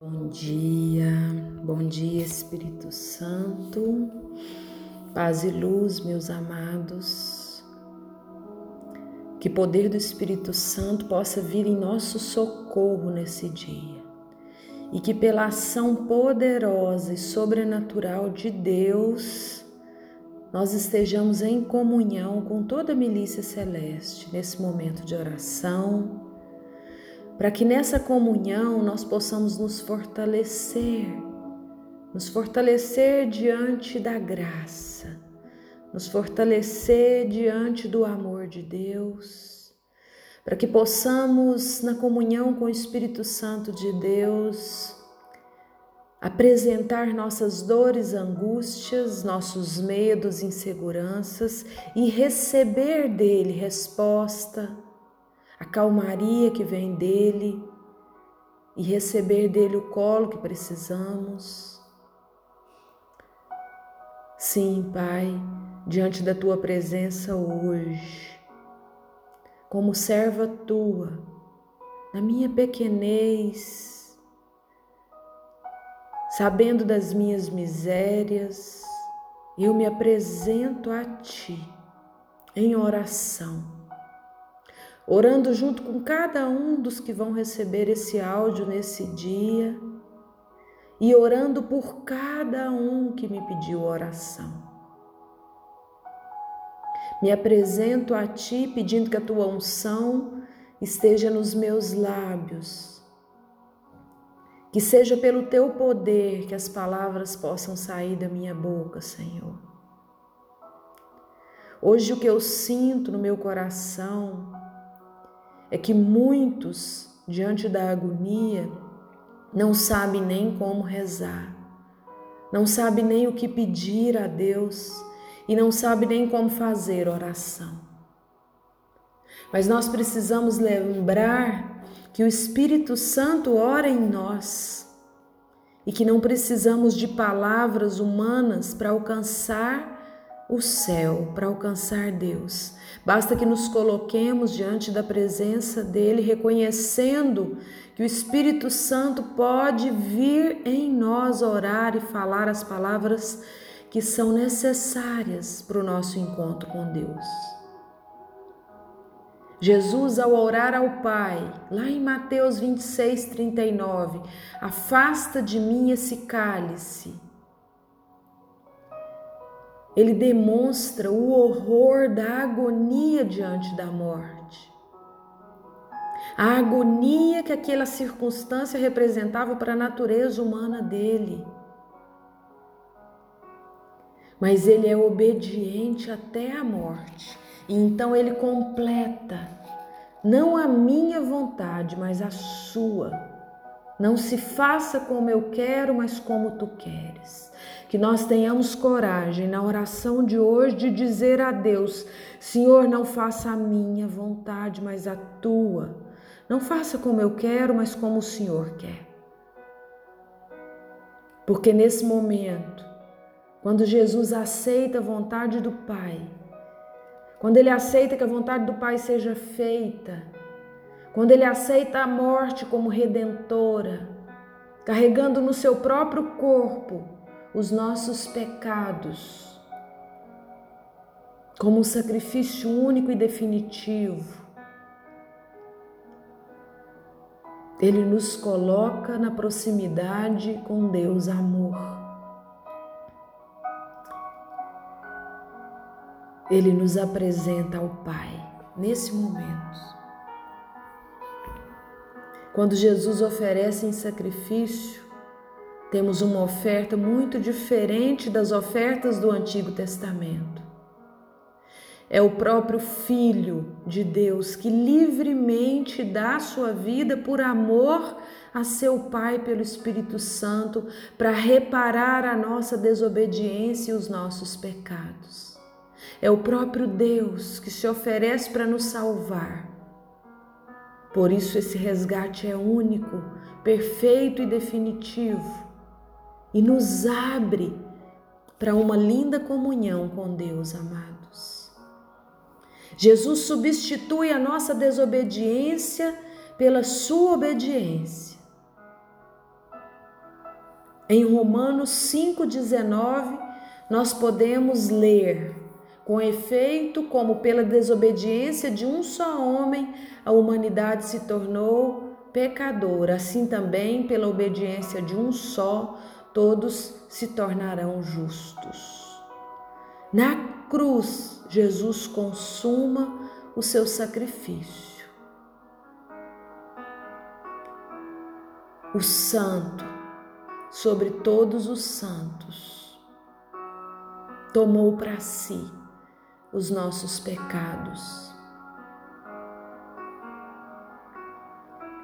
Bom dia, bom dia Espírito Santo, paz e luz, meus amados. Que poder do Espírito Santo possa vir em nosso socorro nesse dia. E que pela ação poderosa e sobrenatural de Deus nós estejamos em comunhão com toda a milícia celeste nesse momento de oração para que nessa comunhão nós possamos nos fortalecer, nos fortalecer diante da graça, nos fortalecer diante do amor de Deus, para que possamos, na comunhão com o Espírito Santo de Deus, apresentar nossas dores, angústias, nossos medos, inseguranças e receber dele resposta a calmaria que vem dele e receber dele o colo que precisamos. Sim, Pai, diante da tua presença hoje, como serva tua, na minha pequenez, sabendo das minhas misérias, eu me apresento a ti em oração orando junto com cada um dos que vão receber esse áudio nesse dia e orando por cada um que me pediu oração. Me apresento a Ti pedindo que a Tua unção esteja nos meus lábios, que seja pelo Teu poder que as palavras possam sair da minha boca, Senhor. Hoje o que eu sinto no meu coração é que muitos, diante da agonia, não sabem nem como rezar, não sabem nem o que pedir a Deus e não sabem nem como fazer oração. Mas nós precisamos lembrar que o Espírito Santo ora em nós e que não precisamos de palavras humanas para alcançar o céu, para alcançar Deus. Basta que nos coloquemos diante da presença dele, reconhecendo que o Espírito Santo pode vir em nós orar e falar as palavras que são necessárias para o nosso encontro com Deus. Jesus, ao orar ao Pai, lá em Mateus 26, 39, afasta de mim esse cálice ele demonstra o horror da agonia diante da morte. A agonia que aquela circunstância representava para a natureza humana dele. Mas ele é obediente até a morte. E então ele completa, não a minha vontade, mas a sua. Não se faça como eu quero, mas como tu queres. Que nós tenhamos coragem na oração de hoje de dizer a Deus: Senhor, não faça a minha vontade, mas a tua. Não faça como eu quero, mas como o Senhor quer. Porque nesse momento, quando Jesus aceita a vontade do Pai, quando ele aceita que a vontade do Pai seja feita, quando ele aceita a morte como redentora, carregando no seu próprio corpo os nossos pecados como um sacrifício único e definitivo. Ele nos coloca na proximidade com Deus amor. Ele nos apresenta ao Pai nesse momento. Quando Jesus oferece em sacrifício, temos uma oferta muito diferente das ofertas do Antigo Testamento. É o próprio Filho de Deus que livremente dá sua vida por amor a seu Pai pelo Espírito Santo para reparar a nossa desobediência e os nossos pecados. É o próprio Deus que se oferece para nos salvar. Por isso, esse resgate é único, perfeito e definitivo e nos abre para uma linda comunhão com Deus, amados. Jesus substitui a nossa desobediência pela sua obediência. Em Romanos 5,19, nós podemos ler: com efeito, como pela desobediência de um só homem, a humanidade se tornou pecadora, assim também pela obediência de um só, todos se tornarão justos. Na cruz, Jesus consuma o seu sacrifício. O Santo, sobre todos os santos, tomou para si os nossos pecados.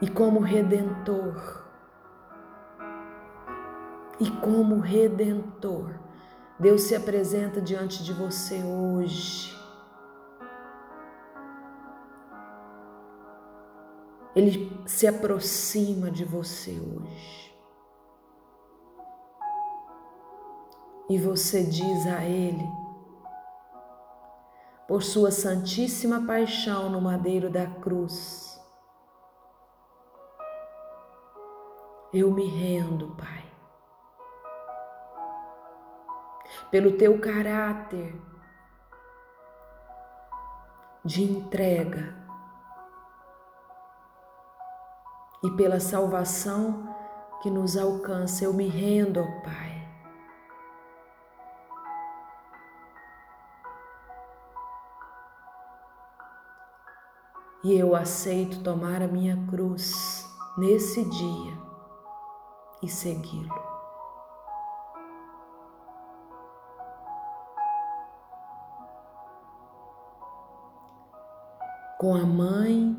E como redentor, e como redentor, Deus se apresenta diante de você hoje. Ele se aproxima de você hoje. E você diz a Ele, por Sua Santíssima Paixão no madeiro da cruz, eu me rendo, Pai. pelo teu caráter de entrega e pela salvação que nos alcança. Eu me rendo, ó Pai. E eu aceito tomar a minha cruz nesse dia e segui-lo. com a mãe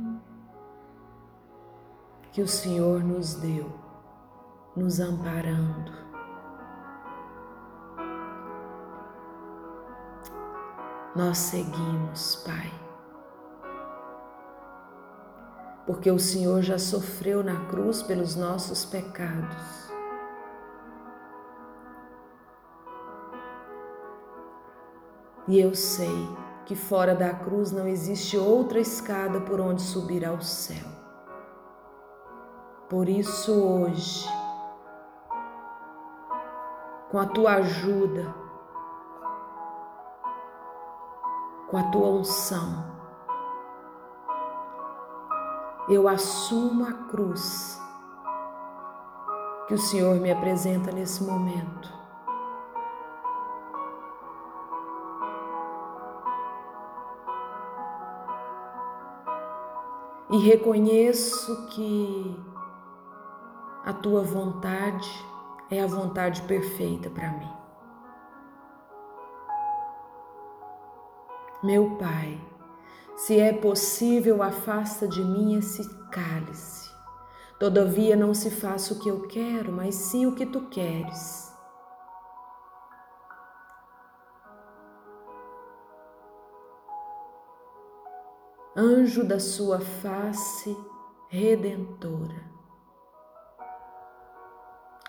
que o Senhor nos deu, nos amparando. Nós seguimos, Pai, porque o Senhor já sofreu na cruz pelos nossos pecados. E eu sei que fora da cruz não existe outra escada por onde subir ao céu. Por isso, hoje, com a tua ajuda, com a tua unção, eu assumo a cruz que o Senhor me apresenta nesse momento. e reconheço que a tua vontade é a vontade perfeita para mim. Meu Pai, se é possível, afasta de mim esse cálice. Todavia não se faça o que eu quero, mas sim o que tu queres. anjo da sua face redentora.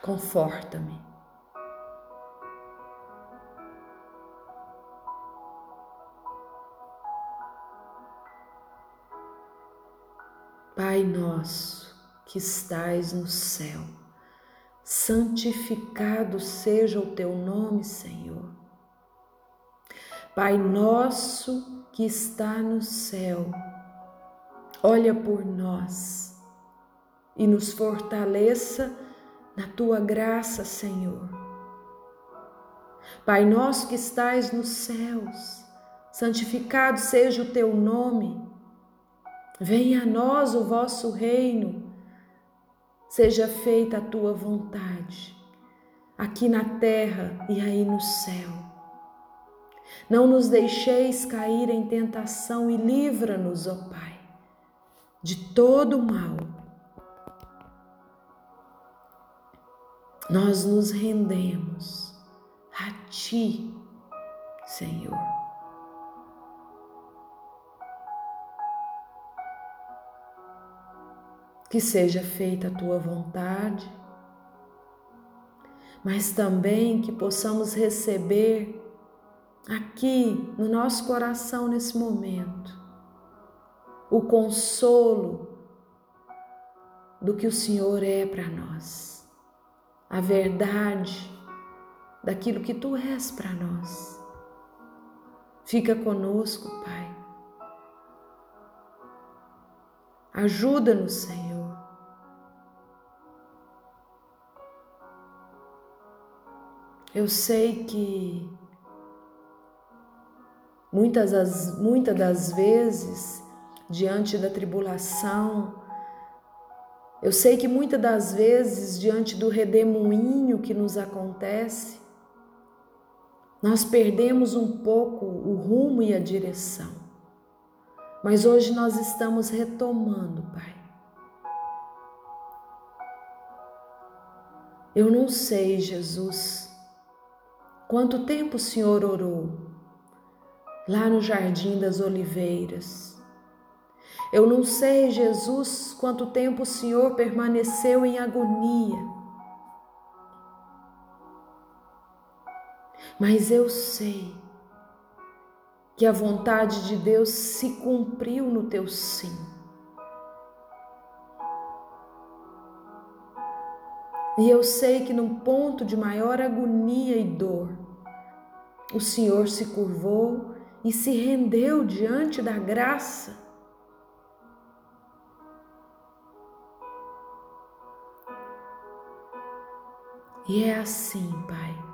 Conforta-me. Pai nosso que estais no céu, santificado seja o teu nome, Senhor. Pai nosso que está no céu, olha por nós e nos fortaleça na tua graça, Senhor. Pai nosso que estais nos céus, santificado seja o teu nome. Venha a nós o vosso reino. Seja feita a tua vontade, aqui na terra e aí no céu. Não nos deixeis cair em tentação e livra-nos, ó Pai, de todo mal. Nós nos rendemos a Ti, Senhor. Que seja feita a Tua vontade, mas também que possamos receber aqui no nosso coração nesse momento, o consolo do que o Senhor é para nós, a verdade daquilo que tu és para nós. Fica conosco, Pai. Ajuda-nos, Senhor. Eu sei que muitas das, muitas das vezes, diante da tribulação, eu sei que muitas das vezes, diante do redemoinho que nos acontece, nós perdemos um pouco o rumo e a direção. Mas hoje nós estamos retomando, Pai. Eu não sei, Jesus, quanto tempo o Senhor orou lá no Jardim das Oliveiras eu não sei, Jesus, quanto tempo o Senhor permaneceu em agonia. Mas eu sei que a vontade de Deus se cumpriu no teu sim. E eu sei que num ponto de maior agonia e dor, o Senhor se curvou e se rendeu diante da graça E é assim, Pai,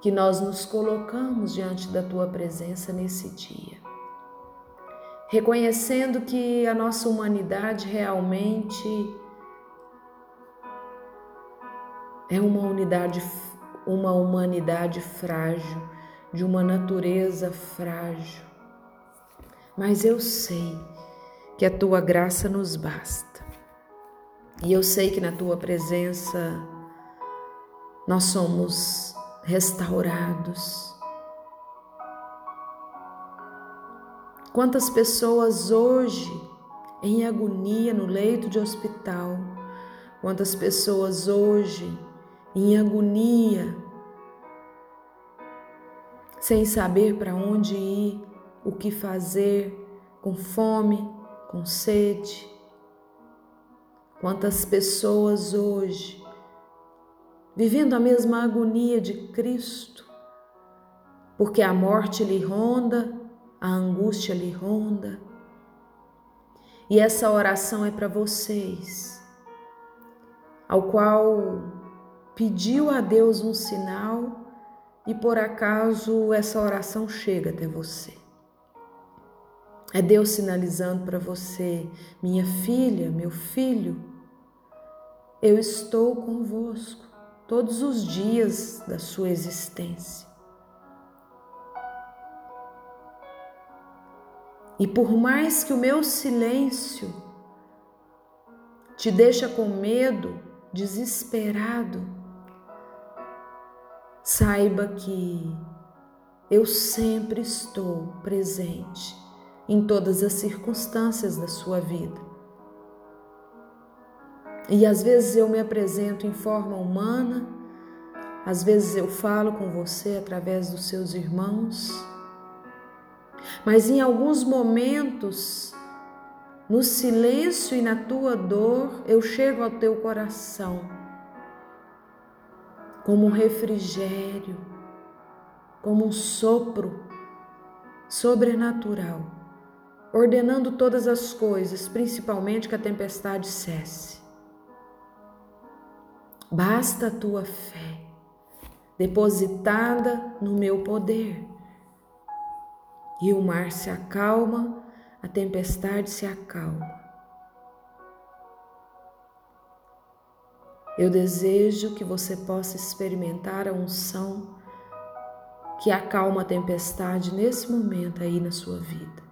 que nós nos colocamos diante da Tua presença nesse dia, reconhecendo que a nossa humanidade realmente é uma unidade, uma humanidade frágil, de uma natureza frágil. Mas eu sei que a tua graça nos basta. E eu sei que na tua presença nós somos restaurados. Quantas pessoas hoje em agonia no leito de hospital, quantas pessoas hoje em agonia, sem saber para onde ir, o que fazer, com fome, com sede. Quantas pessoas hoje vivendo a mesma agonia de Cristo, porque a morte lhe ronda, a angústia lhe ronda. E essa oração é para vocês, ao qual pediu a Deus um sinal e por acaso essa oração chega até você. É Deus sinalizando para você, minha filha, meu filho, eu estou convosco todos os dias da sua existência. E por mais que o meu silêncio te deixa com medo, desesperado, saiba que eu sempre estou presente em todas as circunstâncias da sua vida. E às vezes eu me apresento em forma humana, às vezes eu falo com você através dos seus irmãos, mas em alguns momentos, no silêncio e na tua dor, eu chego ao teu coração como um refrigério, como um sopro sobrenatural, ordenando todas as coisas, principalmente que a tempestade cesse. Basta a tua fé, depositada no meu poder. E o mar se acalma, a tempestade se acalma. Eu desejo que você possa experimentar a unção que acalma a tempestade nesse momento aí na sua vida.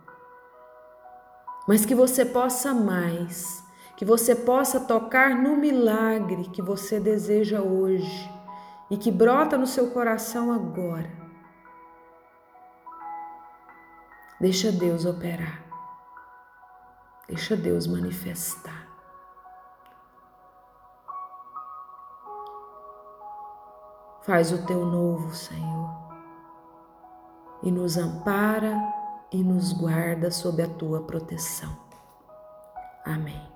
Mas que você possa mais que você possa tocar no milagre que você deseja hoje e que brota no seu coração agora. Deixa Deus operar. Deixa Deus manifestar. Faz o teu novo, Senhor, e nos ampara e nos guarda sob a tua proteção. Amém.